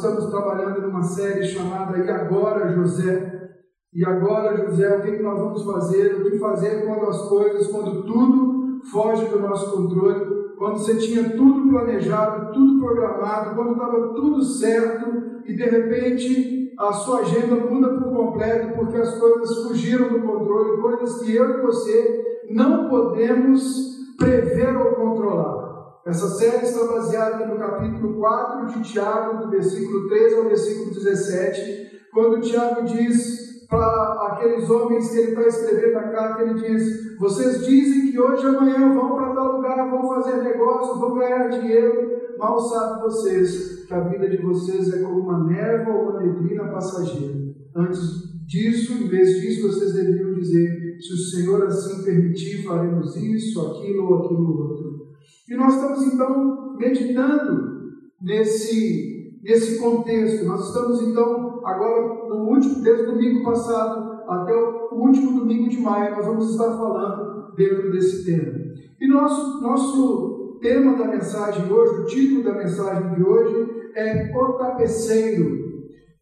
estamos trabalhando numa série chamada E Agora José. E agora, José, o que, que nós vamos fazer? O que fazer quando as coisas, quando tudo foge do nosso controle? Quando você tinha tudo planejado, tudo programado, quando estava tudo certo e de repente a sua agenda muda por completo porque as coisas fugiram do controle, coisas que eu e você não podemos prever ou controlar. Essa série está baseada no capítulo 4 de Tiago, do versículo 13 ao versículo 17, quando Tiago diz para aqueles homens que ele está escrevendo a carta, ele diz: Vocês dizem que hoje e amanhã vão para tal lugar, vão fazer negócio, vão ganhar dinheiro, mal sabem vocês que a vida de vocês é como uma névoa ou uma neblina passageira. Antes disso, em vez disso, vocês deveriam dizer: Se o Senhor assim permitir, faremos isso, aquilo ou aquilo outro. E nós estamos então meditando nesse, nesse contexto. Nós estamos então, agora, no último, desde o domingo passado até o último domingo de maio, nós vamos estar falando dentro desse tema. E nosso, nosso tema da mensagem hoje, o título da mensagem de hoje é O Tapeceiro.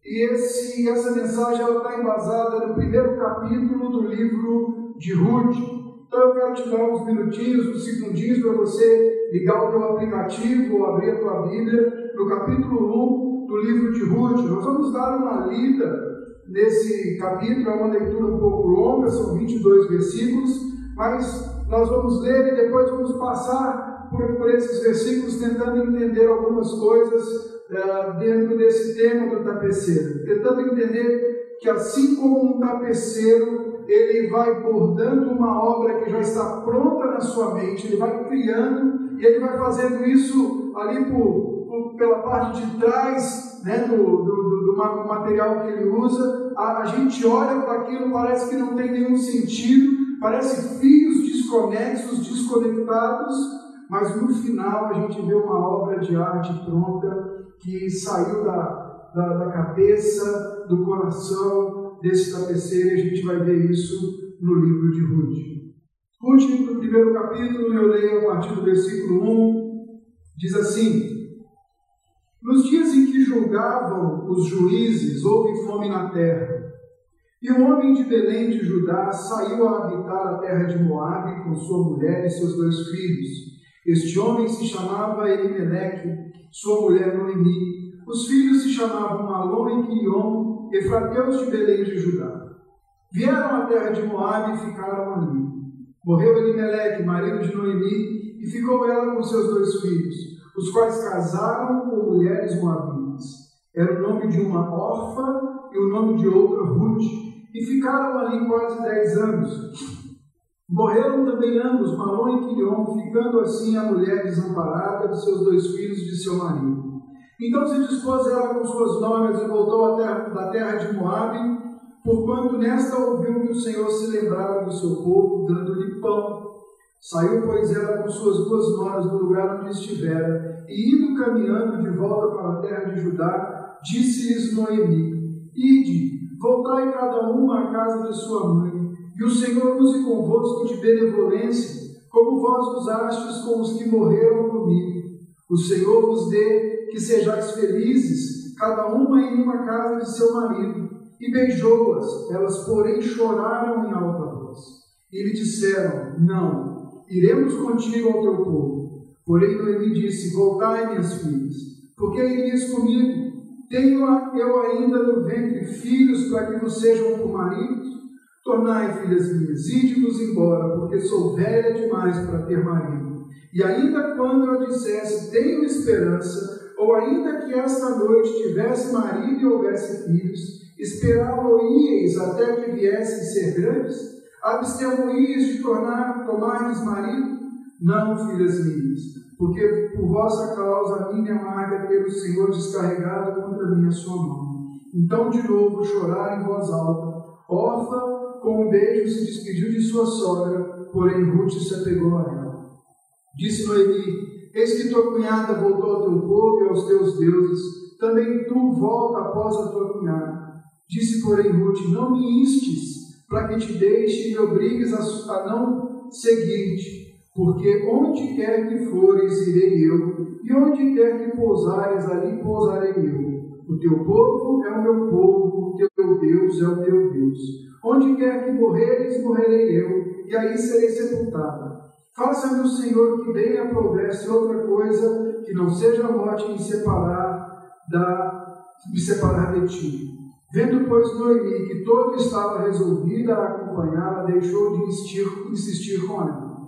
E esse, essa mensagem está embasada no primeiro capítulo do livro de Ruth. Então eu quero te dar uns minutinhos, uns segundinhos para você ligar o teu aplicativo ou abrir a tua Bíblia no capítulo 1 do livro de Ruth. Nós vamos dar uma lida nesse capítulo, é uma leitura um pouco longa, são 22 versículos, mas nós vamos ler e depois vamos passar por, por esses versículos tentando entender algumas coisas uh, dentro desse tema do tapeceiro, tentando entender que assim como um tapeceiro ele vai bordando uma obra que já está pronta na sua mente, ele vai criando e ele vai fazendo isso ali por, por pela parte de trás né, do, do, do, material que ele usa. A, a gente olha para aquilo, parece que não tem nenhum sentido, parece fios desconexos, desconectados, mas no final a gente vê uma obra de arte pronta que saiu da, da, da cabeça, do coração, desse tapeceiro e a gente vai ver isso no livro de Ruth. Ruth, no primeiro capítulo, eu leio a partir do versículo 1, diz assim: Nos dias em que julgavam os juízes, houve fome na terra. E um homem de Belém de Judá saiu a habitar a terra de Moabe com sua mulher e seus dois filhos. Este homem se chamava Elimeleque, sua mulher Noemi. Os filhos se chamavam Malom e Quilion, efrateus de Belém de Judá. Vieram à terra de Moabe e ficaram ali. Morreu Elimeleque, marido de Noemi, e ficou ela com seus dois filhos, os quais casaram com mulheres moabitas. Era o nome de uma órfã e o nome de outra Ruth, e ficaram ali quase dez anos. Morreram também ambos, Malom e Quilion, ficando assim a mulher desamparada de seus dois filhos de seu marido. Então se dispôs ela com suas noras e voltou terra, da terra de Moabe, porquanto nesta ouviu que o Senhor se lembrara do seu povo, dando-lhe pão. Saiu, pois, ela com suas duas noras do lugar onde estivera, e indo caminhando de volta para a terra de Judá, disse-lhes Noemi: Ide, voltai cada uma à casa de sua mãe, e o Senhor use convosco de benevolência, como vós usastes com os que morreram comigo. O Senhor vos dê que sejais felizes, cada uma em uma casa de seu marido. E beijou-as, elas, porém, choraram em alta voz. E lhe disseram: Não, iremos contigo ao teu povo. Porém, Noemi disse: Voltai, minhas filhas, porque irias comigo? Tenho eu ainda no ventre filhos para que vos sejam por maridos? Tornai, filhas minhas, ide-vos embora, porque sou velha demais para ter marido. E ainda quando eu dissesse, tenho esperança, ou ainda que esta noite tivesse marido e houvesse filhos, esperá-lo-íeis até que viessem ser grandes? Abster-vos de tornar, tomar-lhes marido? Não, filhas minhas, porque por vossa causa a minha amarga ter o Senhor descarregado contra mim a sua mão. Então de novo chorar em voz alta. Orfa, com um beijo, se despediu de sua sogra, porém Ruth se apegou a ela. Disse Noemi, Eis que tua cunhada voltou ao teu povo e aos teus deuses, também tu volta após a tua cunhada. Disse, porém, Ruth: Não me instes para que te deixe e me obrigues a, não seguir-te, porque onde quer que fores, irei eu, e onde quer que pousares, ali pousarei eu. O teu povo é o meu povo, o teu Deus é o teu Deus. Onde quer que morreres, morrerei eu, e aí serei sepultado. Faça-me o Senhor que bem aprovesse outra coisa que não seja a morte me separar da me separar de ti. Vendo, pois, Noemi que todo estava resolvida a acompanhá-la, deixou de insistir, insistir com ela.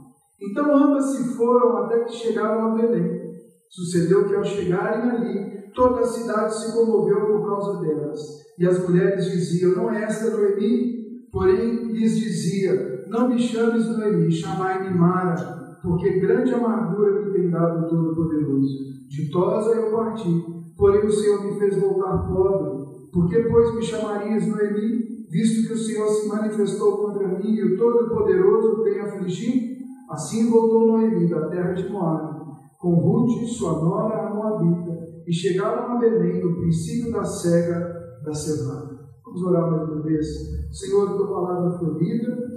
Então ambas se foram até que chegaram a Belém. Sucedeu que ao chegarem ali, toda a cidade se comoveu por causa delas. E as mulheres diziam: Não é esta Noemi? Porém lhes dizia: Não me chames Noemi, chamai-me Mara, porque grande amargura me tem dado o Todo-Poderoso. Ditosa eu parti, porém o Senhor me fez voltar pobre. Por que, pois, me chamarias Noemi, visto que o Senhor se manifestou contra mim e o Todo-Poderoso tem afligido? Assim voltou Noemi da terra de Moab, com Ruth, sua nora, a Moabita, e chegaram a Belém no princípio da cega da cevada. Vamos orar mais uma vez. Senhor, tua palavra foi lida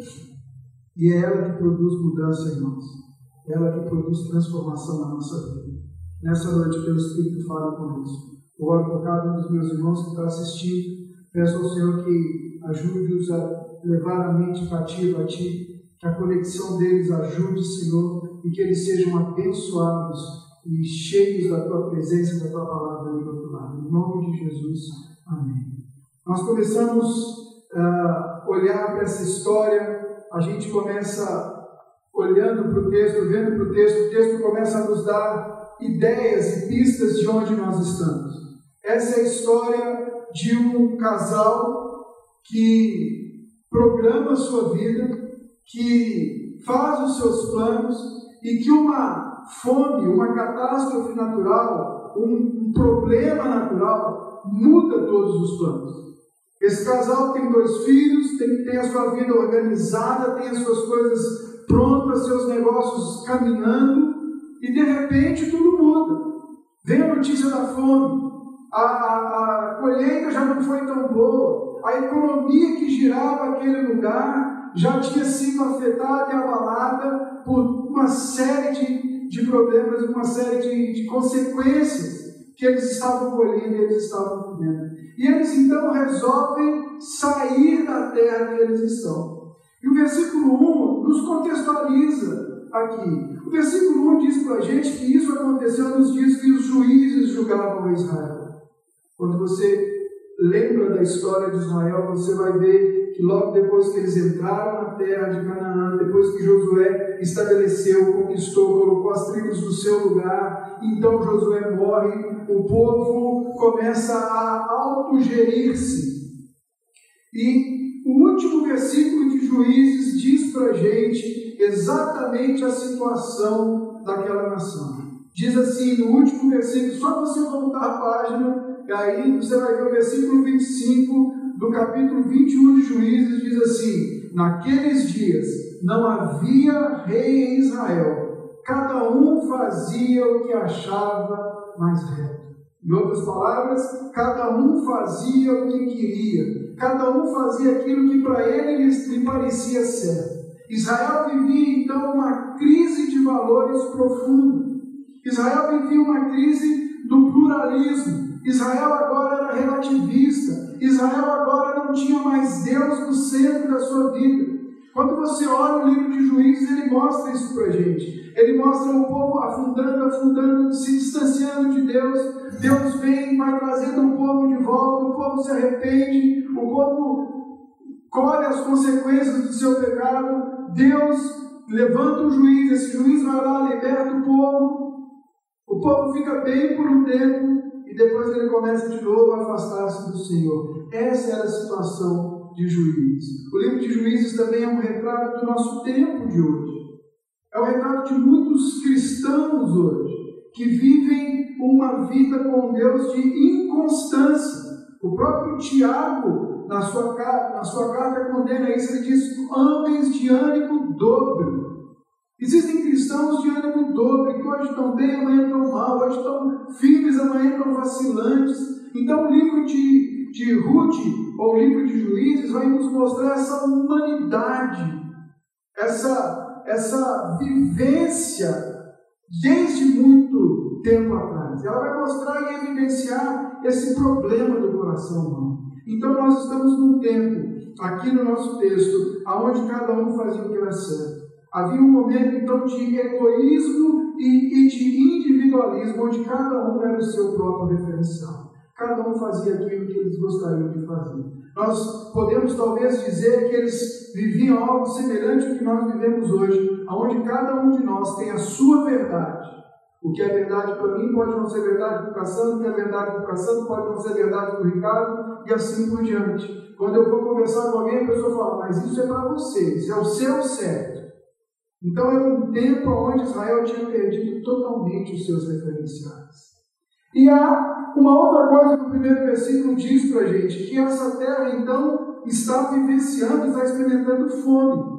e é ela que produz mudança em nós. É ela que produz transformação na nossa vida. Nessa noite, pelo Espírito, fala conosco. Eu oro por cada um dos meus irmãos que está assistindo. Peço ao Senhor que ajude-os a levar a mente cativa a Ti, que a conexão deles ajude, Senhor, e que eles sejam abençoados e cheios da tua presença e da tua palavra ali do outro lado. Em nome de Jesus, amém. Nós começamos a uh, olhar para essa história, a gente começa olhando para o texto, vendo para o texto, o texto começa a nos dar ideias e pistas de onde nós estamos. Essa é a história de um casal que programa a sua vida, que faz os seus planos e que uma fome, uma catástrofe natural, um, problema natural muda todos os planos. Esse casal tem dois filhos, tem, a sua vida organizada, tem as suas coisas prontas, seus negócios caminhando, e de repente tudo muda. Vem a notícia da fome, a, a, a colheita já não foi tão boa, a economia que girava aquele lugar já tinha sido afetada e abalada por uma série de, de problemas, uma série de, de consequências que eles estavam colhendo e eles estavam vivendo. E eles então resolvem sair da terra que eles estão. E o versículo 1 nos contextualiza aqui. O versículo 1 diz para a gente que isso aconteceu nos dias que os juízes julgavam Israel. Quando você lembra da história de Israel, você vai ver que logo depois que eles entraram na terra de Canaã, depois que Josué estabeleceu, conquistou, colocou as tribos no seu lugar, então Josué morre, o povo começa a autogerir-se. E o último versículo de Juízes diz para a gente exatamente a situação daquela nação. Diz assim no último versículo, só você voltar a página, e aí você vai ver o versículo 25 do capítulo 21 de Juízes diz assim: Naqueles dias não havia rei em Israel, cada um fazia o que achava mais reto. Em outras palavras, cada um fazia o que queria, cada um fazia aquilo que para ele lhe parecia certo. Israel vivia então uma crise de valores profunda. Israel vivia uma crise do pluralismo. Israel agora era relativista. Israel agora não tinha mais Deus no centro da sua vida. Quando você olha o livro de Juízes, ele mostra isso para gente. Ele mostra o povo afundando, afundando, se distanciando de Deus. Deus vem, vai trazendo o povo de volta, o povo se arrepende, o povo colhe as consequências do seu pecado. Deus levanta um juiz, esse juiz vai lá, liberta o povo. O povo fica bem por um tempo, e depois ele começa de novo a afastar-se do Senhor. Essa era a situação de Juízes. O livro de Juízes também é um retrato do nosso tempo de hoje. É o um retrato de muitos cristãos hoje que vivem uma vida com Deus de inconstância. O próprio Tiago, na sua, na sua carta, condena isso. Ele diz: homens de ânimo dobro Existem cristãos de ânimo dobre, que hoje estão bem, amanhã estão mal, hoje estão firmes, amanhã estão vacilantes. Então, o livro de, de Ruth, ou o livro de Juízes, vai nos mostrar essa humanidade, essa, essa vivência desde muito tempo atrás. Ela vai mostrar e evidenciar esse problema do coração humano. Então nós estamos num tempo, aqui no nosso texto, aonde cada um fazia o que era certo. Havia um momento então de egoísmo e, e de individualismo, onde cada um era o seu próprio referencial. Cada um fazia aquilo que eles gostariam de fazer. Nós podemos talvez dizer que eles viviam algo semelhante ao que nós vivemos hoje, onde cada um de nós tem a sua verdade. O que é verdade para mim pode não ser verdade para o Cassandro, o que é verdade para o Cassandro pode não ser verdade para o Ricardo, e assim por diante. Quando eu vou conversar com alguém, a pessoa fala, mas isso é para você, isso é o seu certo. Então é um tempo onde Israel tinha perdido totalmente os seus referenciais. E há uma outra coisa que o primeiro versículo diz para a gente, que essa terra então está vivenciando, está experimentando fome.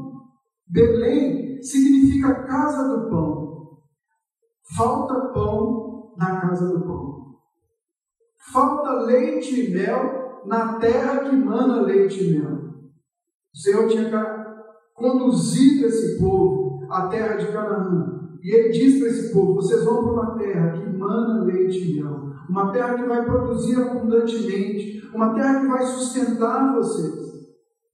Belém significa casa do pão. Falta pão na casa do pão. Falta leite e mel na terra que mana leite e mel. O Senhor tinha conduzido esse povo à terra de Canaã. E ele diz para esse povo: vocês vão para uma terra que mana leite e mel, uma terra que vai produzir abundantemente, uma terra que vai sustentar vocês.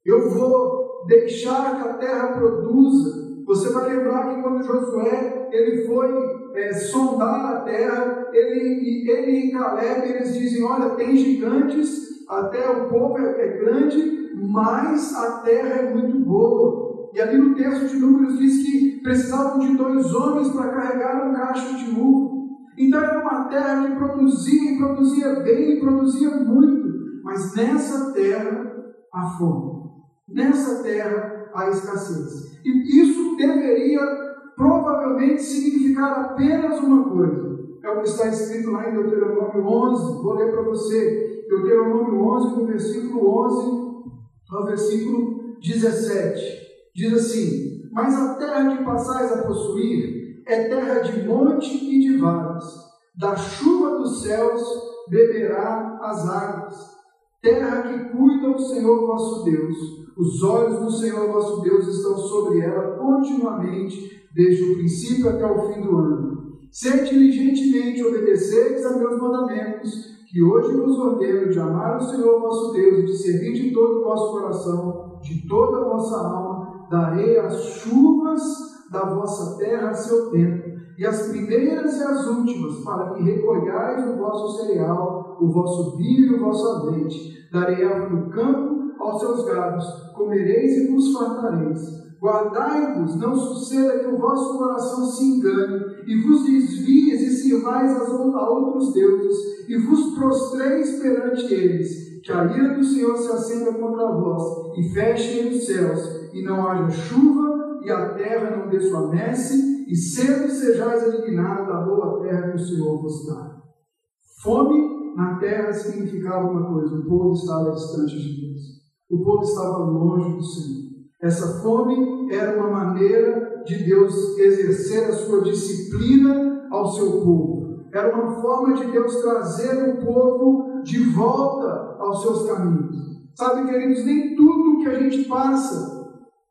Eu vou deixar que a terra produza. Você vai lembrar que quando Josué ele foi é, sondar a terra, ele, ele e Caleb eles dizem: olha, tem gigantes, até o povo é, é grande, mas a terra é muito boa. E ali no texto de Números diz que precisavam de dois homens para carregar um cacho de uva. Então era uma terra que produzia, e produzia bem, e produzia muito. Mas nessa terra há fome. Nessa terra há escassez. E isso deveria provavelmente significar apenas uma coisa. É o que está escrito lá em Deuteronômio 11. Vou ler para você. Deuteronômio 11, no versículo 11 ao versículo 17. Diz assim: Mas a terra que passais a possuir é terra de monte e de vales. Da chuva dos céus beberá as águas. Terra que cuida o Senhor vosso Deus. Os olhos do Senhor vosso Deus estão sobre ela continuamente, desde o princípio até o fim do ano. Sede diligentemente obedeceis a meus mandamentos, que hoje vos ordeno de amar o Senhor vosso Deus e de servir de todo o vosso coração, de toda a vossa alma darei as chuvas da vossa terra a seu tempo, e as primeiras e as últimas, para que recolhais o vosso cereal, o vosso vinho e o vosso azeite. Darei árvore no campo aos seus gados, comereis e vos fartareis. Guardai-vos, não suceda que o vosso coração se engane, e vos desvies e sirvais a outros deuses, e vos prostreis perante eles, que a ira do Senhor se acenda contra vós, e fechem os céus, e não haja chuva, e a terra não dê sua messe, e cedo sejais eliminados da boa terra que o Senhor vos dá. Fome na terra significava uma coisa: o povo estava distante de Deus, o povo estava longe do Senhor. Essa fome era uma maneira de Deus exercer a sua disciplina ao seu povo. Era uma forma de Deus trazer o povo de volta aos seus caminhos. Sabe, queridos, nem tudo que a gente passa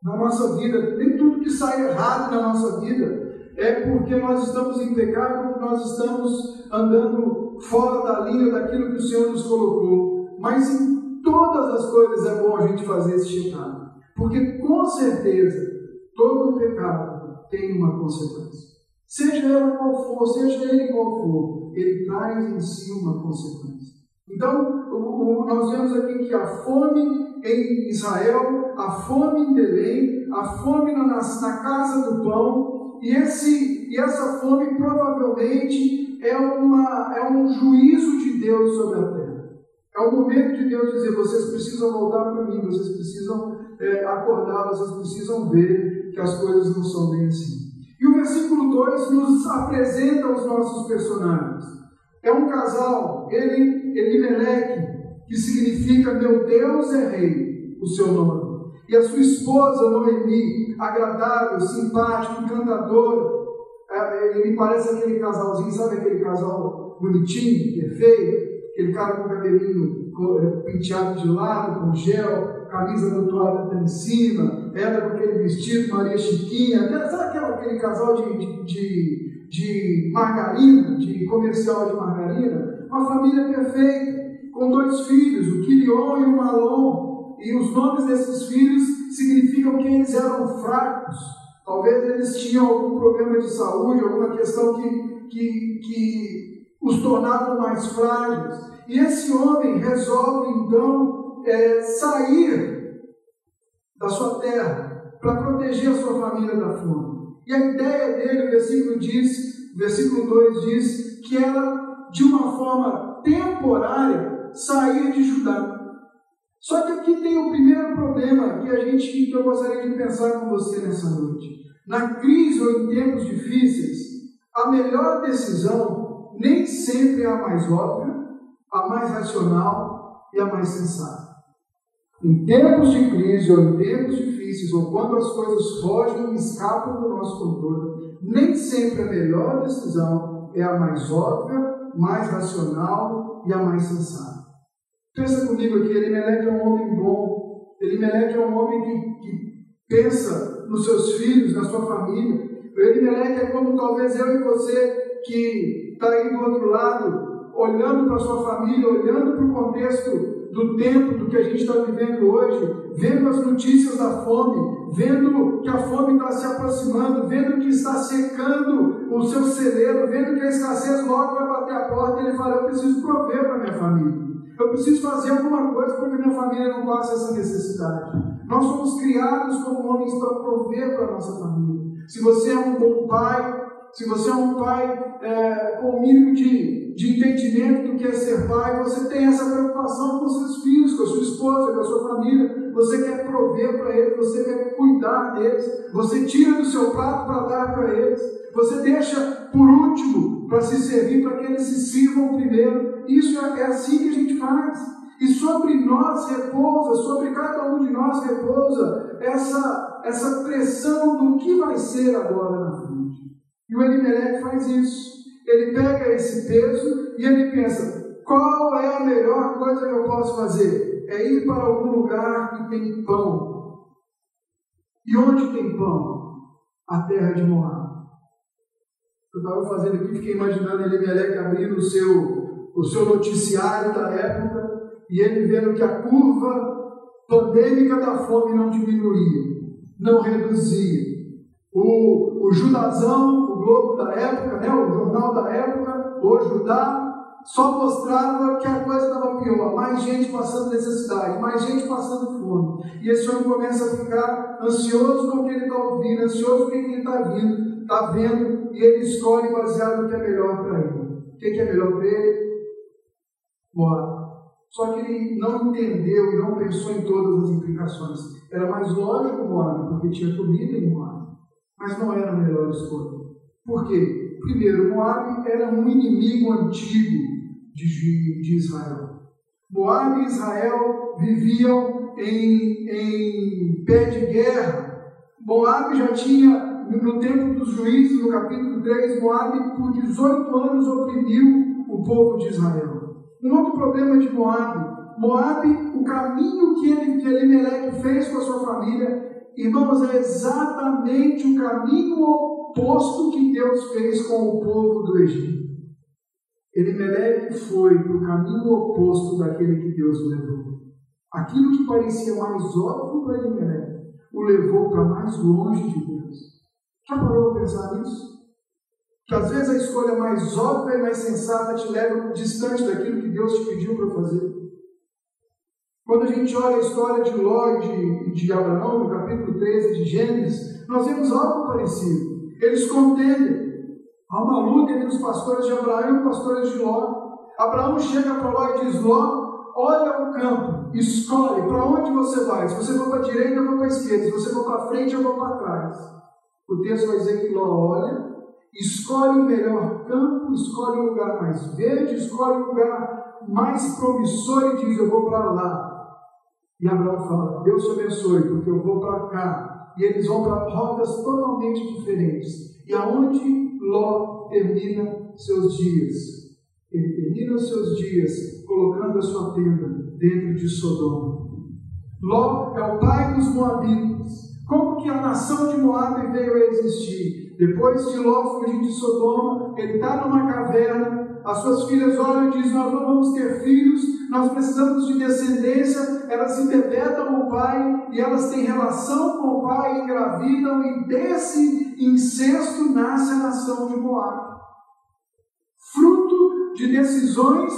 na nossa vida, nem tudo que sai errado na nossa vida é porque nós estamos em pecado, nós estamos andando fora da linha daquilo que o Senhor nos colocou. Mas em todas as coisas é bom a gente fazer esse checado. Porque com certeza todo pecado tem uma consequência. Seja ela qual for, seja ele qual for, ele traz em si uma consequência. Então, nós vemos aqui que a fome em Israel, a fome em Belém, a fome na, na casa do pão, e, esse, e essa fome provavelmente é, uma, é um juízo de Deus sobre a terra. É o momento de Deus dizer: vocês precisam voltar para mim, vocês precisam é, acordar, vocês precisam ver que as coisas não são bem assim. E o versículo 2 nos apresenta os nossos personagens. É um casal, ele, Elimeleque, que significa meu Deus é rei, o seu nome. E a sua esposa, Noemi, agradável, simpática, encantadora. É, ele me parece aquele casalzinho, sabe aquele casal bonitinho, perfeito? Aquele cara com cabelinho é, penteado de lado, com gel, camisa tatuada até em cima, ela com aquele vestido, Maria Chiquinha, sabe aquele, aquele casal de, de, de, de margarina, de comercial de margarina? Uma família perfeita, com dois filhos, o Quilion e o Malon. E os nomes desses filhos significam que eles eram fracos. Talvez eles tinham algum problema de saúde, alguma questão que, que, que os tornavam mais frágeis. E esse homem resolve então é, sair da sua terra para proteger a sua família da fome. E a ideia dele, o versículo diz, versículo 2 diz que era de uma forma temporária sair de Judá. Só que aqui tem o primeiro problema que a gente que eu gostaria de pensar com você nessa noite. Na crise ou em tempos difíceis, a melhor decisão nem sempre é a mais óbvia, a mais racional e a mais sensata. Em tempos de crise ou em tempos difíceis, ou quando as coisas fogem e escapam do nosso controle, nem sempre a melhor decisão é a mais óbvia, mais racional e a mais sensata. Pensa comigo aqui, Elimelec é um homem bom, Elimelec é um homem que, que pensa nos seus filhos, na sua família. O Elimelec é como talvez eu e você que está aí do outro lado, olhando para a sua família, olhando para o contexto do tempo do que a gente está vivendo hoje, vendo as notícias da fome, vendo que a fome está se aproximando, vendo que está secando o seu celeiro, vendo que a escassez logo vai bater a porta, e ele fala: Eu preciso prover para minha família. Eu preciso fazer alguma coisa para que minha família não passe essa necessidade. Nós somos criados como homens para prover para a nossa família. Se você é um bom pai, se você é um pai é, com mínimo de, de entendimento do que é ser pai, você tem essa preocupação com seus filhos, com a sua esposa, com a sua família, você quer prover para eles, você quer cuidar deles, você tira do seu prato para dar para eles, você deixa por último para se servir, para que eles se sirvam primeiro. Isso é, é assim que a gente faz. E sobre nós repousa, sobre cada um de nós repousa essa, essa pressão do que vai ser agora na frente. E o Elimelec faz isso. Ele pega esse peso e ele pensa: qual é a melhor coisa que eu posso fazer? É ir para algum lugar que tem pão. E onde tem pão? A terra de Moab. Eu estava fazendo aqui, fiquei imaginando Elimelec abrindo o seu, o seu noticiário da época e ele vendo que a curva pandêmica da fome não diminuía, não reduzia. O, o Judazão Globo da época, né, o jornal da época, o Judá, só mostrava que a coisa estava pior, mais gente passando necessidade, mais gente passando fome. E esse homem começa a ficar ansioso com o que ele está ouvindo, ansioso com o que ele está vindo, está vendo, e ele escolhe baseado no que é melhor para ele. O que é melhor para ele? Bora. Só que ele não entendeu e não pensou em todas as implicações. Era mais lógico Moab, porque tinha comida em Moab, mas não era a melhor escolha. Por quê? Primeiro, Moab era um inimigo antigo de, de Israel. Moab e Israel viviam em, em pé de guerra. Moab já tinha, no tempo dos juízes, no capítulo 3, Moab por 18 anos oprimiu o povo de Israel. Um outro problema de Moab, Moab, o caminho que ele, que Elimelech fez com a sua família, irmãos, é exatamente o caminho oposto que Deus fez com o povo do Egito. Elimelec foi para o caminho oposto daquele que Deus levou. Aquilo que parecia mais óbvio para Elimelec o levou para mais longe de Deus. Já parou para pensar nisso? Que às vezes a escolha mais óbvia e mais sensata te leva distante daquilo que Deus te pediu para fazer. Quando a gente olha a história de Ló e de, de Abraão, no capítulo 13 de Gênesis, nós vemos algo parecido. Eles contendem. Há uma luta entre os pastores de Abraão e os pastores de Ló. Abraão chega para Ló e diz: Ló, olha o campo, escolhe para onde você vai. Se você for para a direita, eu vou para a esquerda. Se você for para frente, eu vou para trás. O texto vai dizer que Ló olha, escolhe o melhor campo, escolhe o lugar mais verde, escolhe o lugar mais promissor e diz: Eu vou para lá. E Abraão fala: Deus te abençoe, porque eu vou para cá e eles vão para rotas totalmente diferentes. E aonde Ló termina seus dias? Ele termina os seus dias colocando a sua tenda dentro de Sodoma. Ló é o pai dos Moabitas. Como que a nação de Moab veio a existir? Depois de Ló fugir de Sodoma, ele está numa caverna, As suas filhas olham e dizem: Nós não vamos ter filhos, nós precisamos de descendência. Elas embebedam o pai e elas têm relação com o pai, engravidam, e desse incesto nasce a nação de Moab. Fruto de decisões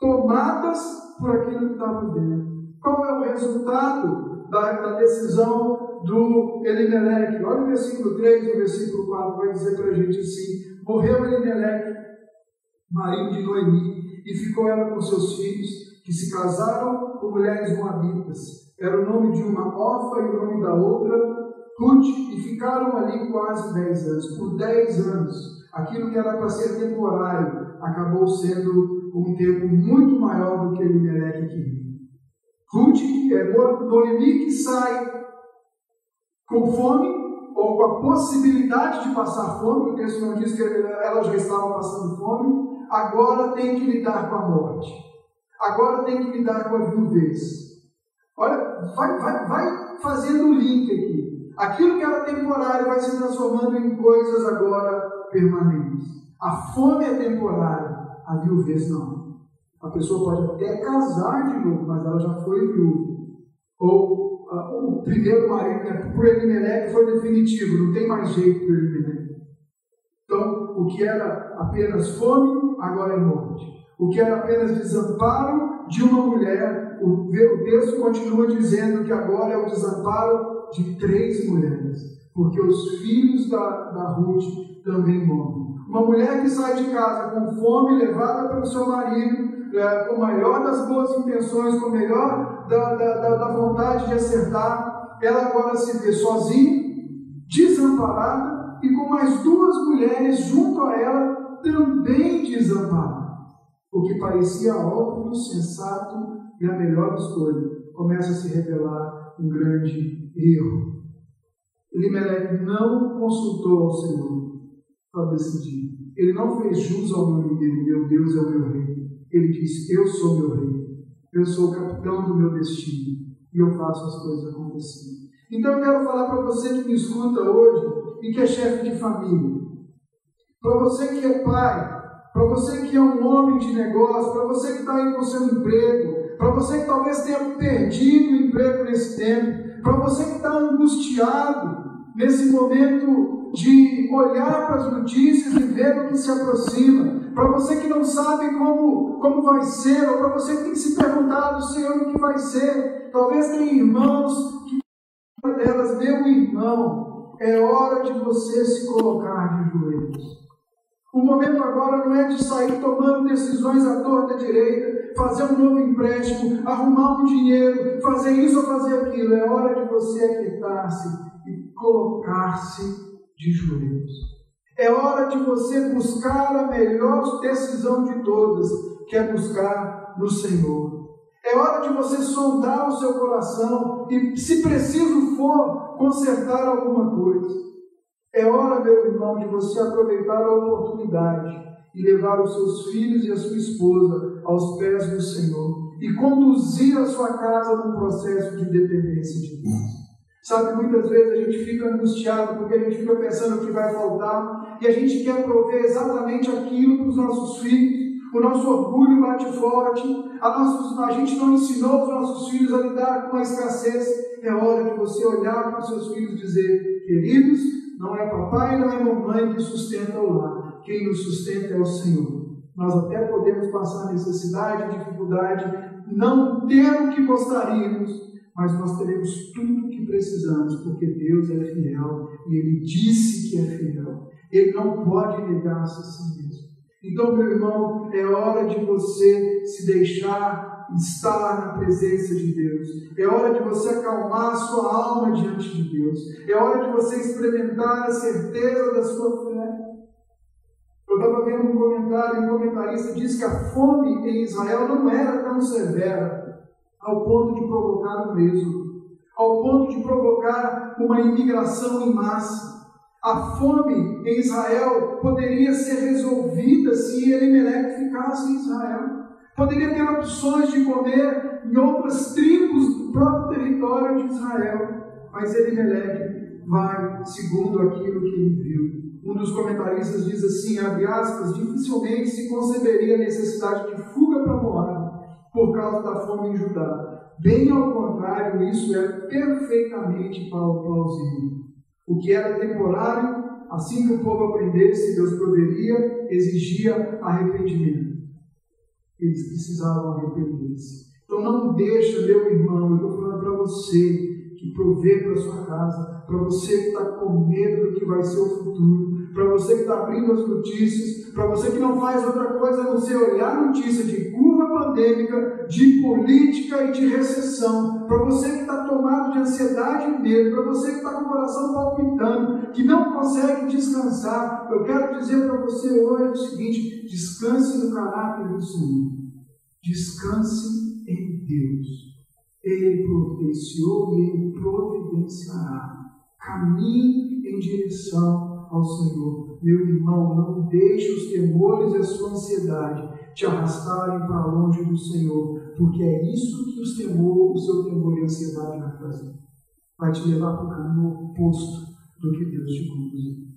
tomadas por aquilo que por dentro. Qual é o resultado da, da decisão do Elimeleque? Olha o versículo 3 e o versículo 4 vai dizer para a gente assim: Morreu Elimeleque, marido de Noemi, e ficou ela com seus filhos, que se casaram com mulheres moabitas. Era o nome de uma órfã e o nome da outra, Ruth, e ficaram ali quase 10 anos. Por 10 anos, aquilo que era para ser temporário acabou sendo um tempo muito maior do que Elimeleque queria. Ruth, é Noemi que sai com fome, ou com a possibilidade de passar fome, porque o texto não diz que ela já estava passando fome, agora tem que lidar com a morte. Agora tem que lidar com a viuvez. Olha, vai, vai, vai fazendo o link aqui. Aquilo que era temporário vai se transformando em coisas agora permanentes. A fome é temporária, a viuvez não. A pessoa pode até casar de novo, mas ela já foi viúva. Ou uh, o primeiro marido, né, por Elimelec, foi definitivo, não tem mais jeito para Elimelec. Então, o que era apenas fome, agora é morte. O que era apenas desamparo de uma mulher, o, texto continua dizendo que agora é o desamparo de três mulheres, porque os filhos da, da Ruth também morrem. Uma mulher que sai de casa com fome, levada pelo seu marido, é, com a maior das boas intenções, com a melhor da, da, da vontade de acertar, ela agora se vê sozinha, desamparada e com mais duas mulheres junto a ela também desamparada. O que parecia óbvio, sensato e a melhor escolha começa a se revelar um grande erro. Elimelec não consultou ao Senhor para decidir. Ele não fez jus ao nome dele, meu Deus é o meu rei. Ele diz: Eu sou meu rei, eu sou o capitão do meu destino e eu faço as coisas acontecerem. Então eu quero falar para você que me escuta hoje e que é chefe de família, para você que é pai, para você que é um homem de negócio, para você que está aí com seu emprego, para você que talvez tenha perdido o emprego nesse tempo, para você que está angustiado nesse momento de olhar para as notícias e ver o que se aproxima, para você que não sabe como, como vai ser, ou para você que tem se perguntado, Senhor, o que vai ser. Talvez tenha irmãos que delas, meu irmão, é hora de você se colocar de joelhos. O momento agora não é de sair tomando decisões à torta direita, fazer um novo empréstimo, arrumar um dinheiro, fazer isso ou fazer aquilo. É hora de você aquietar-se e colocar-se de joelhos. É hora de você buscar a melhor decisão de todas, que é buscar no Senhor. É hora de você sondar o seu coração e, se preciso for, consertar alguma coisa. É hora, meu irmão, de você aproveitar a oportunidade e levar os seus filhos e a sua esposa aos pés do Senhor e conduzir a sua casa num processo de dependência de Deus. Sabe, muitas vezes a gente fica angustiado porque a gente fica pensando o que vai faltar e a gente quer prover exatamente aquilo para os nossos filhos. O nosso orgulho bate forte, a, nossos, a gente não ensinou os nossos filhos a lidar com a escassez. É hora de você olhar para os seus filhos e dizer: queridos, não é papai, não é mamãe que sustenta o lar, quem nos sustenta é o Senhor. Nós até podemos passar necessidade, dificuldade, não ter o que gostaríamos, mas nós teremos tudo o que precisamos, porque Deus é fiel e Ele disse que é fiel. Ele não pode negar-se a si mesmo. Então, meu irmão, é hora de você se deixar estar na presença de Deus. É hora de você acalmar a sua alma diante de Deus. É hora de você experimentar a certeza da sua fé. Eu estava vendo um comentário, um comentarista disse que a fome em Israel não era tão severa ao ponto de provocar um êxodo, ao ponto de provocar uma imigração em massa. A fome em Israel poderia ser resolvida se Elimelech ficasse em Israel. Poderia ter opções de comer em outras tribos do próprio território de Israel. Mas Elimelech vai segundo aquilo que ele viu. Um dos comentaristas diz assim, abre aspas, dificilmente se conceberia a necessidade de fuga para Moab por causa da fome em Judá. Bem ao contrário, isso é perfeitamente plausível. O que era temporário, assim que o povo aprendesse, Deus proveria, exigia arrependimento. Eles precisavam arrepender-se. Então não deixa, meu irmão, eu estou falando para você, que provê para sua casa, para você que está com medo do que vai ser o futuro, para você que está abrindo as notícias, para você que não faz outra coisa a não ser olhar notícia de curva pandêmica, de política e de recessão, para você que está tomado de ansiedade e medo, para você que está com o coração palpitando, que não consegue descansar, eu quero dizer para você hoje o seguinte: descanse no caráter do Senhor, descanse em Deus. Ele providenciou e Ele providenciará. Caminhe em direção ao Senhor. Meu irmão, não deixe os temores e a sua ansiedade te arrastarem para longe do Senhor, porque é isso que os temor, o seu temor e a ansiedade vai fazer. Vai te levar para o caminho oposto do que Deus te conduziu.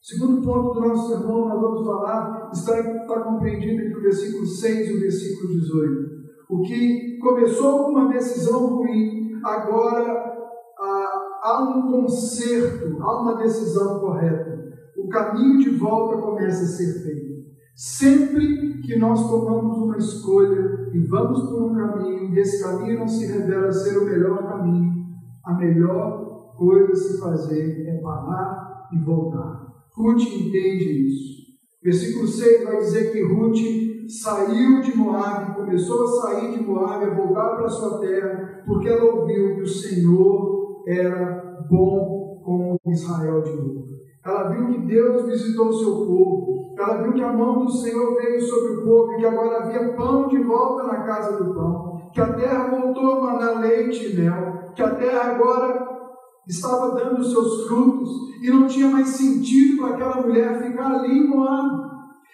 Segundo ponto do nosso sermão, nós vamos falar, está, está compreendido entre o versículo 6 e o versículo 18. O que começou com uma decisão ruim, agora há um conserto, há uma decisão correta. O caminho de volta começa a ser feito. Sempre que nós tomamos uma escolha e vamos por um caminho, e esse caminho não se revela ser o melhor caminho, a melhor coisa a se fazer é parar e voltar. Ruth entende isso. Versículo 6 vai dizer que Ruth saiu de Moab, começou a sair de Moab, a voltar para sua terra, porque ela ouviu que o Senhor era bom com Israel de novo. Ela viu que Deus visitou o seu povo. Ela viu que a mão do Senhor veio sobre o povo e que agora havia pão de volta na casa do pão. Que a terra voltou a mandar leite e mel. Que a terra agora estava dando os seus frutos e não tinha mais sentido para aquela mulher ficar ali em Moab.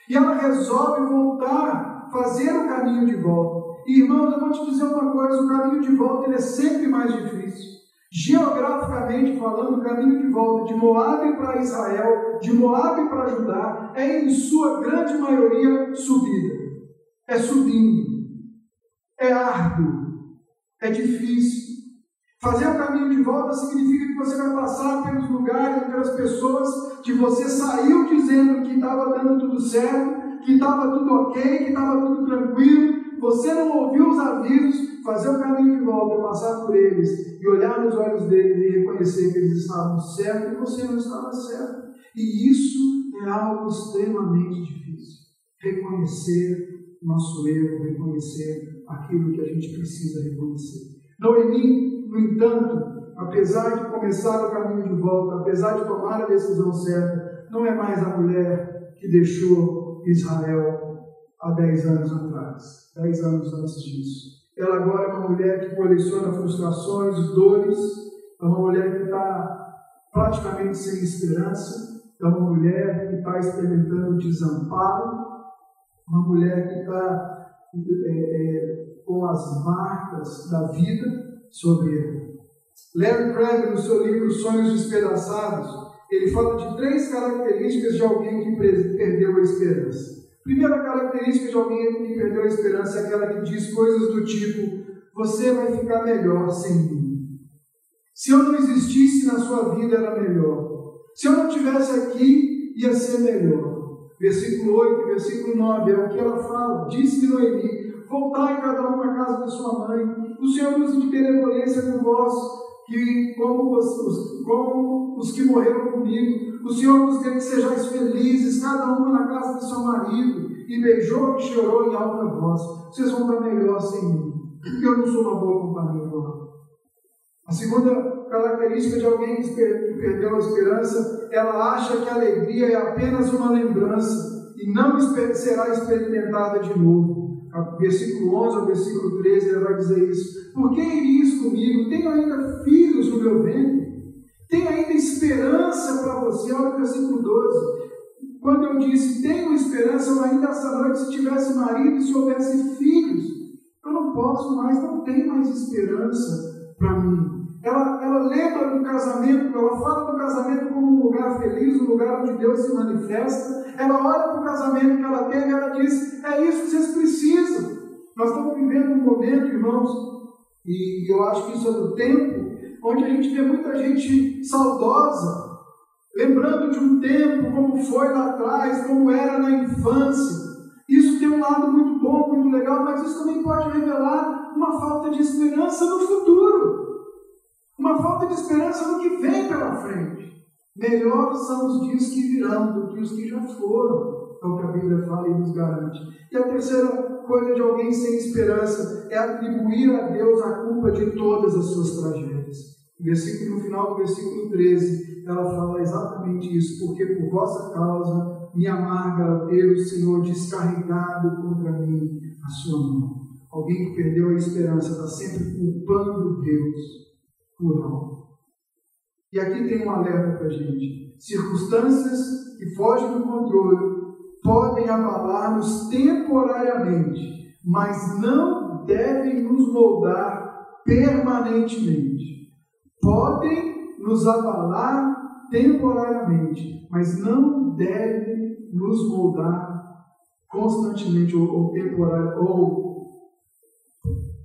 E ela resolve voltar, fazer o caminho de volta. E, irmãos, eu vou te dizer uma coisa: o caminho de volta ele é sempre mais difícil. Geograficamente falando, o caminho de volta de Moab para Israel, de Moab para Judá, é em sua grande maioria subida. É subindo. É árduo. É difícil. Fazer o caminho de volta significa que você vai passar pelos lugares, pelas pessoas que você saiu dizendo que estava dando tudo certo, que estava tudo ok, que estava tudo tranquilo. Você não ouviu os avisos, fazer o caminho de volta, passar por eles e olhar nos olhos deles e reconhecer que eles estavam certos e você não estava certo. E isso é algo extremamente difícil. Reconhecer nosso erro, reconhecer aquilo que a gente precisa reconhecer. Noemi no entanto, apesar de começar o caminho de volta, apesar de tomar a decisão certa, não é mais a mulher que deixou Israel há 10 anos atrás, 10 anos antes disso. Ela agora é uma mulher que coleciona frustrações, dores, é uma mulher que está praticamente sem esperança, é uma mulher que está experimentando desamparo, uma mulher que está é, é, com as marcas da vida, sobre ele. Larry Craig, no seu livro Sonhos Despedaçados, ele fala de três características de alguém que perdeu a esperança. Primeira característica de alguém que perdeu a esperança é aquela que diz coisas do tipo: Você vai ficar melhor sem mim. Se eu não existisse na sua vida, era melhor. Se eu não estivesse aqui, ia ser melhor. Versículo 8, versículo 9 é o que ela fala. Disse Noemi: Voltai cada um para a casa da sua mãe. O Senhor use de benevolência com vós, que, como os, como os que morreram comigo. O Senhor nos dê que sejais felizes, cada uma na casa do seu marido. E beijou e chorou em alta voz. Vocês vão estar melhor sem mim, porque eu não sou uma boa companhia. A segunda característica de alguém que perdeu a esperança, ela acha que a alegria é apenas uma lembrança e não será experimentada de novo versículo 11 ao versículo 13, ele vai dizer isso. Por que irias comigo? Tenho ainda filhos no meu ventre. Tenho ainda esperança para você. Olha o versículo 12. Quando eu disse, tenho esperança, eu ainda essa noite, se tivesse marido e se houvesse filhos, eu não posso mais, não tenho mais esperança para mim. Ela ela lembra do casamento, ela fala do casamento como um lugar feliz, um lugar onde Deus se manifesta. Ela olha para o casamento que ela teve e ela diz: É isso que vocês precisam. Nós estamos vivendo um momento, irmãos, e eu acho que isso é do tempo, onde a gente vê muita gente saudosa, lembrando de um tempo, como foi lá atrás, como era na infância. Isso tem um lado muito bom, muito legal, mas isso também pode revelar uma falta de esperança no futuro, uma falta de esperança no que vem pela frente. Melhor são os dias que virão do que os que já foram, é o que a Bíblia fala e nos garante. E a terceira coisa de alguém sem esperança é atribuir a Deus a culpa de todas as suas tragédias. Versículo, no final do versículo 13, ela fala exatamente isso, porque por vossa causa me amarga ter o Senhor descarregado contra mim a sua mão. Alguém que perdeu a esperança está sempre culpando Deus por algo. E aqui tem um alerta para a gente. Circunstâncias que fogem do controle podem abalar-nos temporariamente, mas não devem nos moldar permanentemente. Podem nos abalar temporariamente, mas não devem nos moldar constantemente ou, ou ou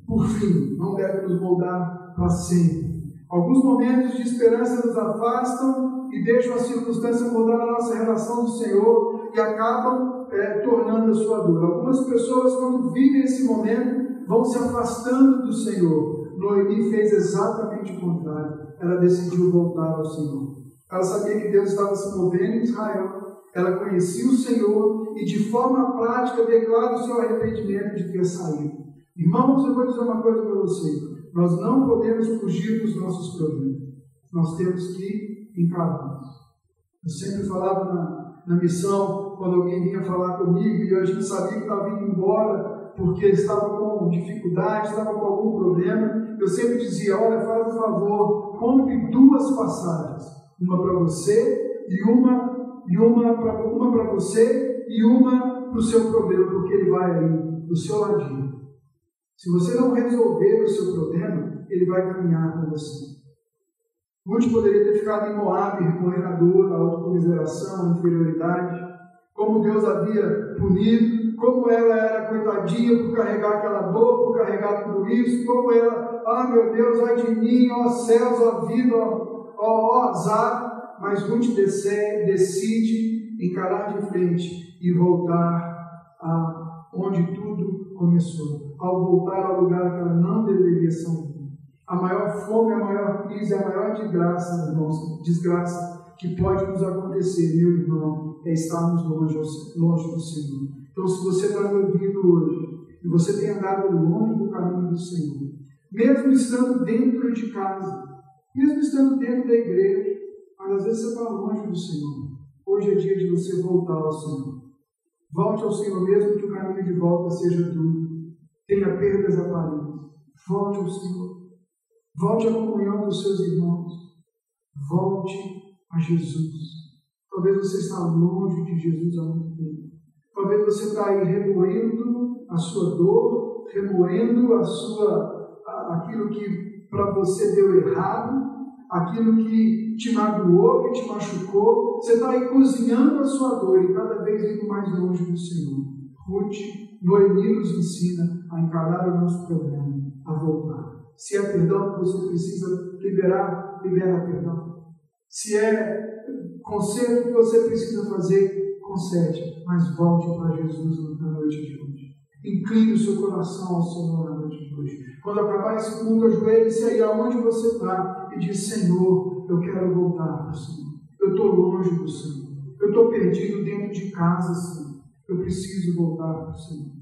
por fim, não devem nos moldar para sempre. Alguns momentos de esperança nos afastam e deixam a circunstância mudar a nossa relação do Senhor e acabam é, tornando a sua dor. Algumas pessoas, quando vivem esse momento, vão se afastando do Senhor. Noemi fez exatamente o contrário. Ela decidiu voltar ao Senhor. Ela sabia que Deus estava se movendo em Israel. Ela conhecia o Senhor e, de forma prática, declara o seu arrependimento de ter saído. Irmãos, eu vou dizer uma coisa para vocês. Nós não podemos fugir dos nossos problemas. Nós temos que encará-los. Eu sempre falava na, na missão, quando alguém vinha falar comigo e a gente sabia que estava indo embora porque estava com dificuldade, estava com algum problema, eu sempre dizia: Olha, faz um favor, compre duas passagens, uma para você e uma e uma para uma para você e uma para o seu problema, porque ele vai aí do seu ladinho. Se você não resolver o seu problema, ele vai caminhar com você. Ruth poderia ter ficado em Moab, recorrendo a dor, a autocomiseração, a inferioridade, como Deus havia punido, como ela era coitadinha por carregar aquela dor, por carregar tudo isso, como ela, ah meu Deus, ai de mim, ó céus, ó vida, ó, ó, ó azar, mas Ruth decide encarar de frente e voltar a onde tudo começou ao voltar ao lugar que ela não deveria sair. A maior fome, a maior crise, a maior desgraça, desgraça que pode nos acontecer, meu irmão, é estarmos longe, longe do Senhor. Então, se você está me ouvindo hoje e você tem andado longe do caminho do Senhor, mesmo estando dentro de casa, mesmo estando dentro da igreja, mas às vezes você está longe do Senhor. Hoje é dia de você voltar ao Senhor. Volte ao Senhor, mesmo que o caminho de volta seja duro tenha perdas aparentes. Volte ao Senhor. Volte à comunhão dos seus irmãos. Volte a Jesus. Talvez você está longe de Jesus há muito tempo. Talvez você está aí remoendo a sua dor, remoendo a sua, aquilo que para você deu errado, aquilo que te magoou, que te machucou. Você está aí cozinhando a sua dor e cada vez indo mais longe do Senhor. Ruth Noemi nos ensina a encarar o nosso problema, a voltar. Se é perdão que você precisa liberar, libera perdão. Se é conserto que você precisa fazer, concede, mas volte para Jesus na noite de hoje. Incline o seu coração ao Senhor na noite de hoje. Quando acabar esse culto, ajoelhe-se aí aonde você está e diz: Senhor, eu quero voltar para o Senhor. Eu estou longe do Senhor. Eu estou perdido dentro de casa, Senhor. Eu preciso voltar para o Senhor.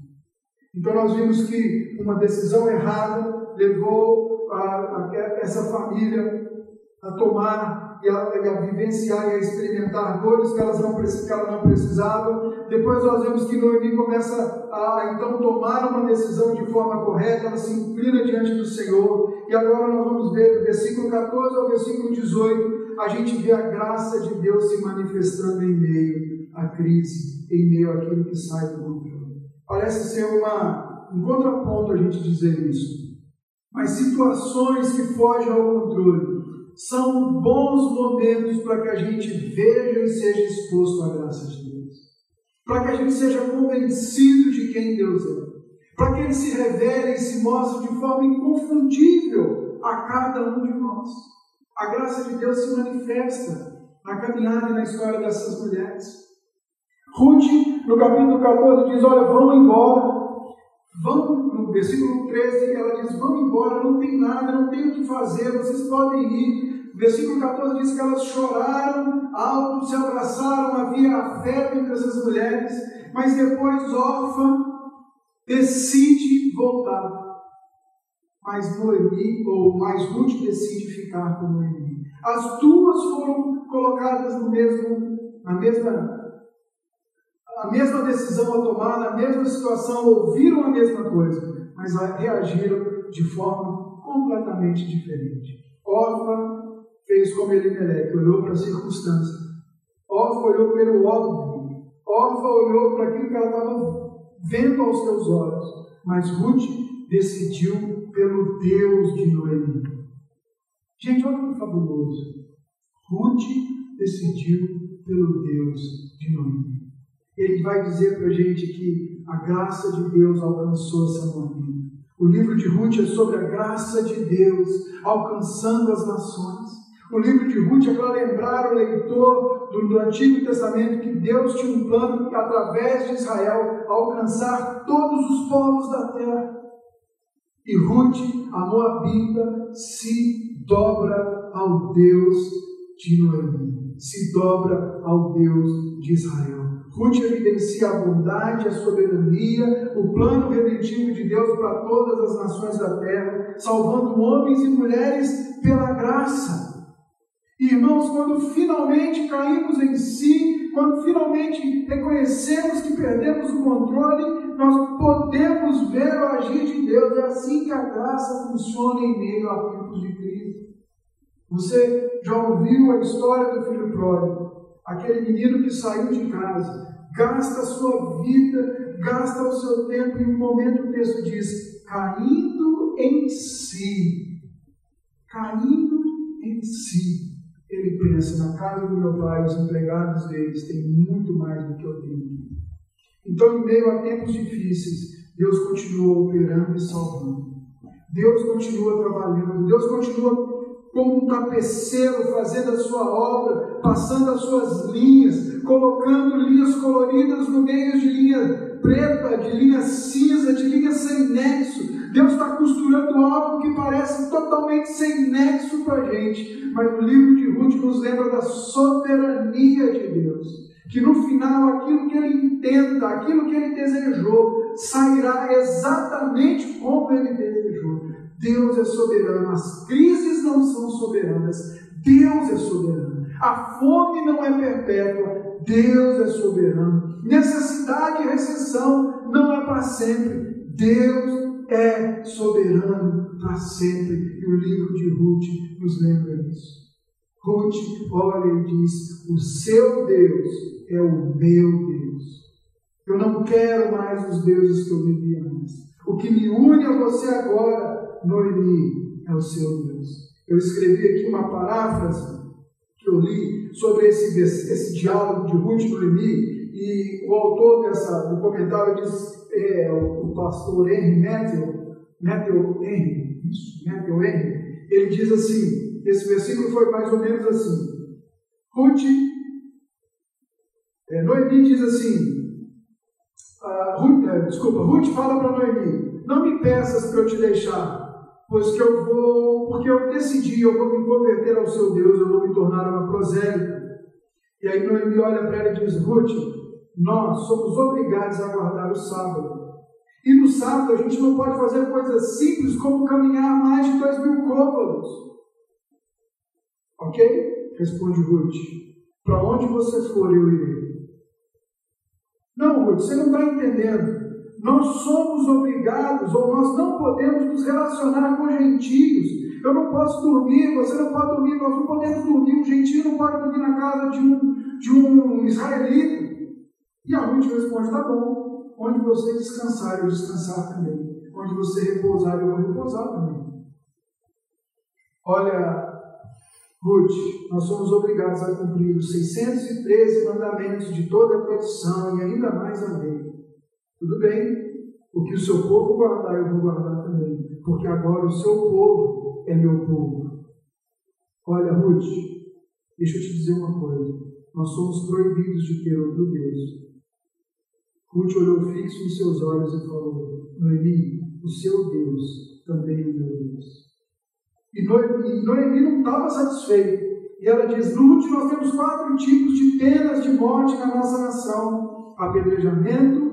Então nós vimos que uma decisão errada levou a, a essa família a tomar e a, a, vivenciar e a experimentar dores que, elas não, que ela não precisava. Depois nós vemos que Noemi começa a, a então tomar uma decisão de forma correta, ela se inclina diante do Senhor. E agora nós vamos ver do versículo 14 ao versículo 18, a gente vê a graça de Deus se manifestando em meio à crise, em meio àquilo que sai do controle. Parece ser uma, um contraponto a gente dizer isso. Mas situações que fogem ao controle são bons momentos para que a gente veja e seja exposto à graça de Deus. Para que a gente seja convencido de quem Deus é. Para que Ele se revele e se mostre de forma inconfundível a cada um de nós. A graça de Deus se manifesta na caminhada e na história dessas mulheres. Ruth, no capítulo 14, diz: Olha, vão embora. Vão, no versículo 13, ela diz: Vão embora, não tem nada, não tem o que fazer, vocês podem ir. Versículo 14 diz que elas choraram alto, se abraçaram, havia afeto entre essas mulheres, mas depois Orfa decide voltar. Mas Noemi, ou mais Ruth, decide ficar com Noemi. As duas foram colocadas no mesmo, na mesma a mesma decisão a tomar, na mesma situação, ouviram a mesma coisa, mas reagiram de forma completamente diferente. Orfa fez como Elimelec, olhou para a circunstância. Orfa olhou pelo óbvio. Orfa olhou para aquilo que ela estava vendo aos seus olhos. Mas Ruth decidiu pelo Deus de Noemi. Gente, olha que fabuloso. Ruth decidiu pelo Deus de Noemi. Ele vai dizer para a gente que a graça de Deus alcançou essa família. O livro de Ruth é sobre a graça de Deus alcançando as nações. O livro de Ruth é para lembrar o leitor do, do, Antigo Testamento que Deus tinha um plano através de Israel alcançar todos os povos da terra. E Ruth, a Moabita, se dobra ao Deus de Noemi, se dobra ao Deus de Israel. Ruth evidencia a bondade, a soberania, o plano redentivo de Deus para todas as nações da terra, salvando homens e mulheres pela graça. Irmãos, quando finalmente caímos em si, quando finalmente reconhecemos que perdemos o controle, nós podemos ver o agir de Deus. É assim que a graça funciona em meio a tempos de crise. Você já ouviu a história do filho pródigo? Aquele menino que saiu de casa, gasta a sua vida, gasta o seu tempo, e um momento o texto diz: caindo em si. Caindo em si. Ele pensa: na casa do meu pai, os empregados deles têm muito mais do que eu tenho. Então, em meio a tempos difíceis, Deus continua operando e salvando. Deus continua trabalhando. Deus continua como um tapeceiro fazendo a sua obra, passando as suas linhas, colocando linhas coloridas no meio de linha preta, de linha cinza, de linha sem nexo. Deus está costurando algo que parece totalmente sem nexo para a gente, mas o livro de Ruth nos lembra da soberania de Deus. Que no final aquilo que ele intenta, aquilo que ele desejou, sairá exatamente como ele desejou. Deus é soberano, as crises não são soberanas, Deus é soberano. A fome não é perpétua, Deus é soberano. Necessidade e recessão não é para sempre, Deus é soberano para sempre. E o livro de Ruth nos lembra disso. Ruth olha e diz: O seu Deus é o meu Deus. Eu não quero mais os deuses que eu vivia antes. O que me une a você agora Noemi é o seu Deus. Eu escrevi aqui uma paráfrase que eu li sobre esse, esse diálogo de Ruth e Noemi, e o autor dessa, do comentário diz, é, o, o pastor Henry Matthew, Matthew Henry, isso, Matthew Henry, ele diz assim, esse versículo foi mais ou menos assim, Ruth, é, Noemi diz assim, uh, Ruth, é, desculpa, Ruth fala para Noemi, não me peças para eu te deixar, pois que eu vou, porque eu decidi, eu vou me converter ao seu Deus, eu vou me tornar uma prosélita. E aí Noemi olha para ela e diz, Ruth, nós somos obrigados a guardar o sábado. E no sábado a gente não pode fazer coisas simples como caminhar mais de dois mil côvados. Ok? Responde Ruth. Para onde você for, eu irei. Não, Ruth, você não está entendendo nós somos obrigados ou nós não podemos nos relacionar com gentios. Eu não posso dormir, você não pode dormir, nós não podemos dormir, um gentio não pode dormir na casa de um, de um israelita. E a Ruth responde: tá bom, onde você descansar, eu descansar também. Onde você repousar, eu vou repousar também. Olha, Ruth, nós somos obrigados a cumprir os 613 mandamentos de toda a produção e ainda mais a lei. Tudo bem, o que o seu povo guardar, eu vou guardar também, porque agora o seu povo é meu povo. Olha, Ruth, deixa eu te dizer uma coisa. Nós somos proibidos de ter outro Deus. Ruth olhou fixo em seus olhos e falou: Noemi, o seu Deus também é meu Deus. E Noemi não estava satisfeita. E ela diz: Ruth, nós temos quatro tipos de penas de morte na nossa nação: apedrejamento,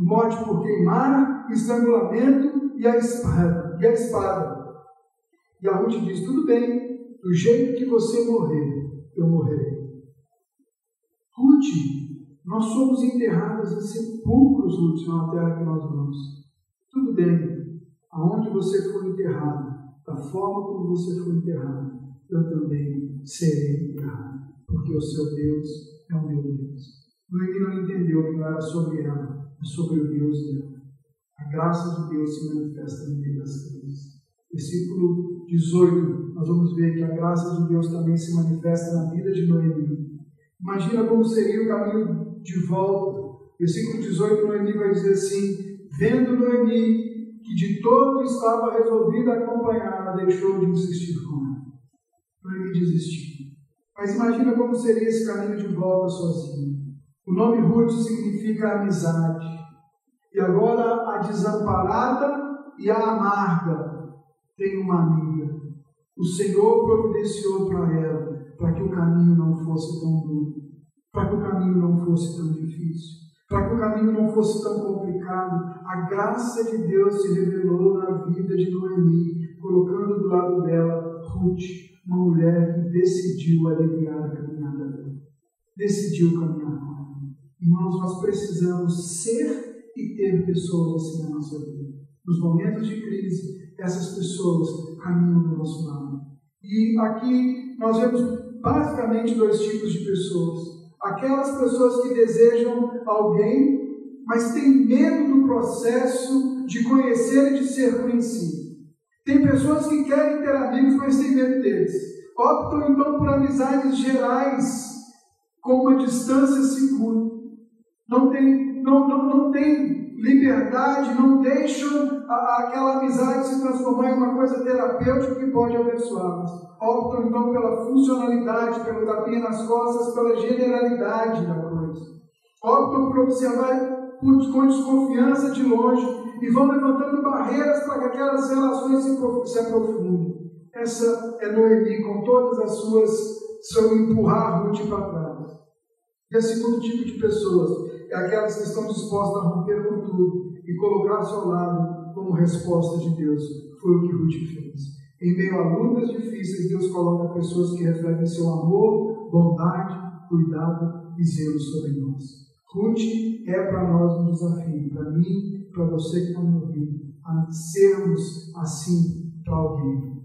morte por queimar, estrangulamento e a espada. E a espada. E a Ruth diz: tudo bem, do jeito que você morrer, eu morrerei. Ruth, nós somos enterradas em sepulcros, Ruth, na terra que nós vamos. Tudo bem, aonde você for enterrado, da forma como você for enterrado, eu também serei enterrado, porque o seu Deus é o meu Deus. Noemi não entendeu que não era sobre ela, sobre o Deus dela. A graça de Deus se manifesta no meio das crises. Versículo 18, nós vamos ver que a graça de Deus também se manifesta na vida de Noemi. Imagina como seria o caminho de volta. Versículo 18, Noemi vai dizer assim: Vendo Noemi que de todo estava resolvida a acompanhá-la, deixou de insistir com ela. Noemi desistiu. Mas imagina como seria esse caminho de volta sozinho. O nome Ruth significa amizade. E agora a desamparada e a amarga tem uma amiga. O Senhor providenciou para ela para que o caminho não fosse tão duro, para que o caminho não fosse tão difícil, para que o caminho não fosse tão complicado. A graça de Deus se revelou na vida de Noemi, colocando do lado dela Ruth, uma mulher que decidiu aliviar a caminhada dela, decidiu caminhar Irmãos, nós precisamos ser e ter pessoas assim na nossa vida. Nos momentos de crise, essas pessoas caminham do nosso lado. E aqui nós vemos basicamente dois tipos de pessoas. Aquelas pessoas que desejam alguém, mas têm medo do processo de conhecer e de ser conhecido. Tem pessoas que querem ter amigos, mas têm medo deles. Optam então por amizades gerais, com uma distância segura não tem, não, não, não tem liberdade, não deixam a, aquela amizade se transformar em uma coisa terapêutica que pode abençoá-los. Optam então pela funcionalidade, pelo tapinha nas costas, pela generalidade da coisa. Optam por observar com desconfiança de longe e vão levantando barreiras para que aquelas relações se aprofundem. Essa é Noemi com todas as suas seu empurrar Ruth para trás. E o segundo tipo de pessoas é aquelas que estão dispostas a romper com tudo e colocar-se ao lado como resposta de Deus. Foi o que Ruth fez. Em meio a lutas difíceis, Deus coloca pessoas que refletem seu amor, bondade, cuidado e zelo sobre nós. Ruth é para nós um desafio, para mim, para você que está me ouvindo, a sermos assim para alguém.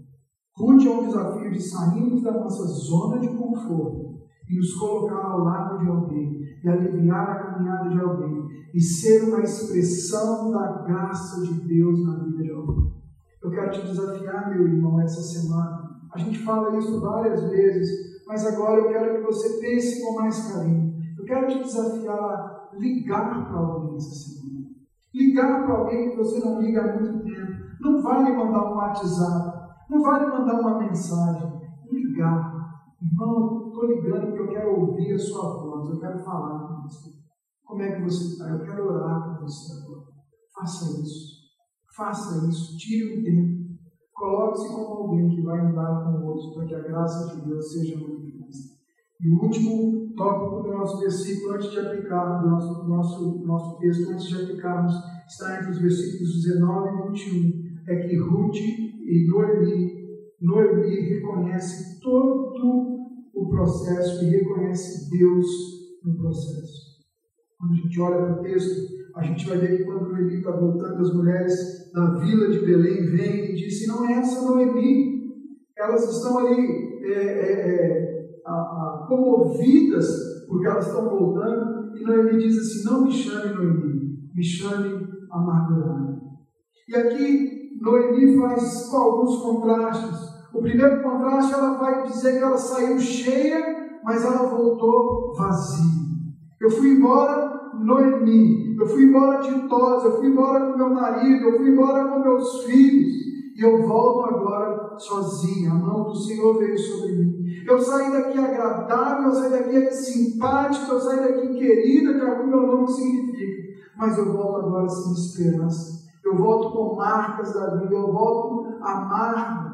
Ruth é um desafio de sairmos da nossa zona de conforto e nos colocar ao lado de alguém, e aliviar a caminhada de alguém, e ser uma expressão da graça de Deus na vida de alguém. Eu quero te desafiar, meu irmão, essa semana. A gente fala isso várias vezes, mas agora eu quero que você pense com mais carinho. Eu quero te desafiar a ligar para alguém essa semana. Ligar para alguém que você não liga há muito tempo. Não vale mandar um WhatsApp, não vale mandar uma mensagem. Ligar Irmão, estou ligando porque eu quero ouvir a sua voz, eu quero falar com você. Como é que você está? Eu quero orar com você agora. Faça isso. Faça isso. Tire um tempo. Coloque-se como alguém que vai andar com o outro para que a graça de Deus seja manifesta. E o último tópico do nosso versículo, antes de aplicar, do nosso, nosso, nosso texto, antes de aplicarmos, está entre os versículos 19 e 21. É que Ruth e Noemi Noemi reconhece todo o processo e reconhece Deus no processo. Quando a gente olha para o texto, a gente vai ver que quando Noemi está voltando, as mulheres da vila de Belém vêm e dizem: não é essa Noemi. Elas estão ali é, é, é, a, a, comovidas porque elas estão voltando. E Noemi diz assim: não me chame Noemi, me chame amargurada. E aqui Noemi faz alguns contrastes. O primeiro contraste, ela vai dizer que ela saiu cheia, mas ela voltou vazia. Eu fui embora Noemi, eu fui embora ditosa, eu fui embora com meu marido, eu fui embora com meus filhos, e eu volto agora sozinha. A mão do Senhor veio sobre mim. Eu saí daqui agradável, eu saí daqui simpática, eu saí daqui querida, que é o meu nome significa. Mas eu volto agora sem esperança. Eu volto com marcas da vida, eu volto amargo,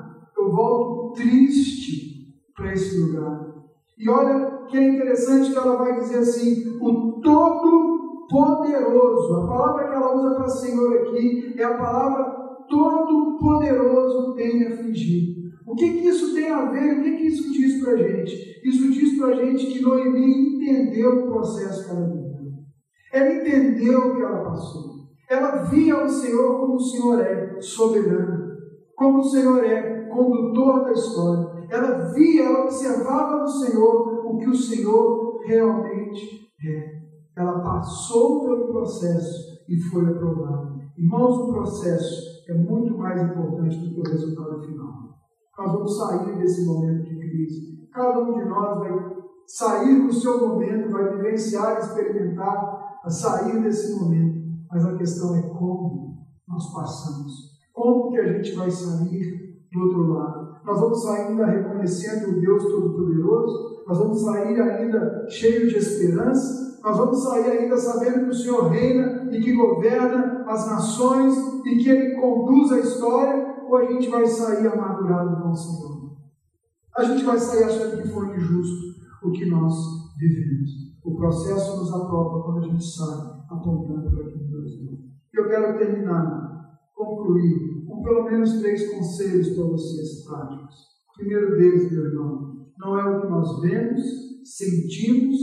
eu volto triste para esse lugar. E olha que é interessante que ela vai dizer assim: o Todo-Poderoso. A palavra que ela usa para Senhor aqui é a palavra Todo-Poderoso tem me afligido. O que, que isso tem a ver? O que, que isso diz para a gente? Isso diz para a gente que Noemi entendeu o processo que ela viveu. Ela entendeu o que ela passou. Ela via o Senhor como o Senhor é, soberano. Como o Senhor é, condutor da história. Ela via, ela observava no Senhor o que o Senhor realmente é. Ela passou pelo processo e foi aprovada. Irmãos, o processo é muito mais importante do que o resultado final. Nós vamos sair desse momento de crise. Cada um de nós vai sair do seu momento, vai vivenciar, experimentar a sair desse momento. Mas a questão é como nós passamos. Como que a gente vai sair do outro lado? Nós vamos sair ainda reconhecendo o Deus Todo-Poderoso? Nós vamos sair ainda cheios de esperança? Nós vamos sair ainda sabendo que o Senhor reina e que governa as nações e que Ele conduz a história? Ou a gente vai sair amargurado com o Senhor? A gente vai sair achando que foi injusto o que nós vivemos. O processo nos aprova quando a gente sai apontando para aquilo que Deus deu. Eu quero terminar, concluir com pelo menos três conselhos para vocês práticos. O primeiro deles, meu irmão, não é o que nós vemos, sentimos,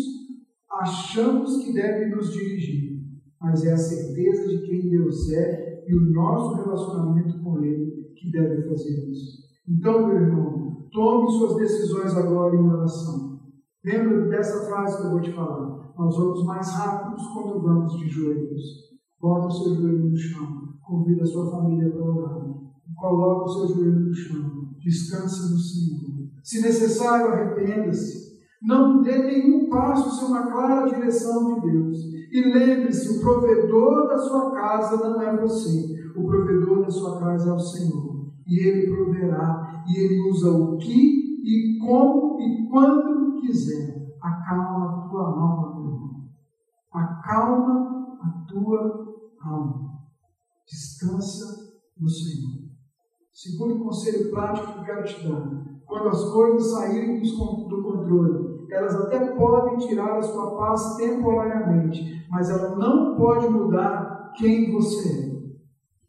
achamos que deve nos dirigir, mas é a certeza de quem Deus é e o nosso relacionamento com Ele que deve fazer isso. Então, meu irmão, tome suas decisões agora em oração. Lembra dessa frase que eu vou te falar? Nós vamos mais rápidos quando vamos de joelhos. Bota o seu joelho no chão. Convida a sua família para orar. Coloca o seu joelho no chão. Descansa no Senhor. Se necessário, arrependa-se. Não dê nenhum passo sem uma clara direção de Deus. E lembre-se: o provedor da sua casa não é você. O provedor da sua casa é o Senhor. E Ele proverá. E Ele usa o que e como e quando quiser. Acalma a tua alma, Acalma a tua alma. Descansa no Senhor. Segundo conselho prático que eu quero te dar: quando as coisas saírem do controle, elas até podem tirar a sua paz temporariamente, mas ela não pode mudar quem você é.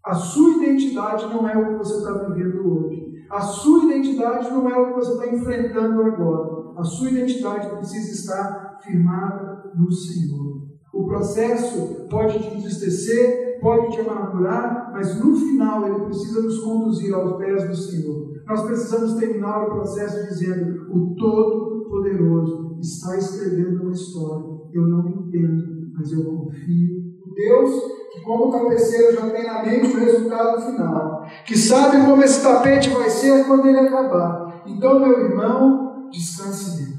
A sua identidade não é o que você está vivendo hoje. A sua identidade não é o que você está enfrentando agora. A sua identidade precisa estar firmada no Senhor. O processo pode te entristecer, pode te amargurar, mas no final ele precisa nos conduzir aos pés do Senhor. Nós precisamos terminar o processo dizendo: o Todo-Poderoso está escrevendo uma história. Eu não entendo, mas eu confio. Deus, que como tapeceiro já tem na mente o resultado final, que sabe como esse tapete vai ser quando ele acabar. Então, meu irmão, descanse nele.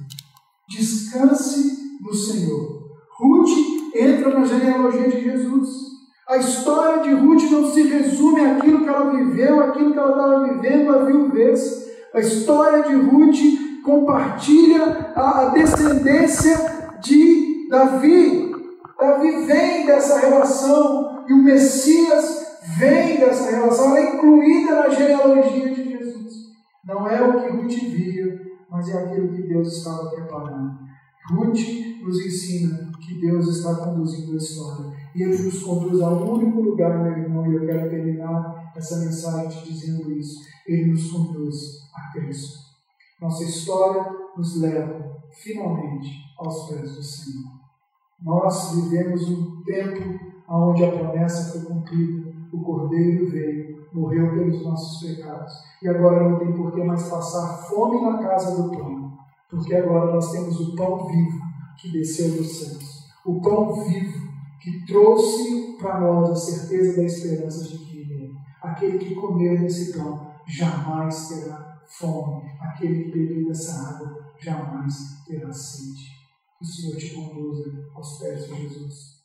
Descanse no Senhor. Ruth entra na genealogia de Jesus. A história de Ruth não se resume àquilo que ela viveu, àquilo que ela estava vivendo a viuvez. A história de Ruth compartilha a descendência de Davi. Davi vem dessa relação e o Messias vem dessa relação, ela é incluída na genealogia de Jesus. Não é o que Ruth via, mas é aquilo que Deus estava preparando. Ruth nos ensina que Deus está conduzindo a história. E Ele nos conduz ao único lugar, meu irmão, e eu quero terminar essa mensagem te dizendo isso. Ele nos conduz a Cristo. Nossa história nos leva, finalmente, aos pés do Senhor. Nós vivemos um tempo onde a promessa foi cumprida, o Cordeiro veio, morreu pelos nossos pecados, e agora não tem por que mais passar fome na casa do pão, porque agora nós temos o pão vivo que desceu dos céus, o pão vivo que trouxe para nós a certeza da esperança de que Ele. Aquele que comer desse pão jamais terá fome. Aquele que beber dessa água jamais terá sede. Que o Senhor te conduza aos pés de Jesus.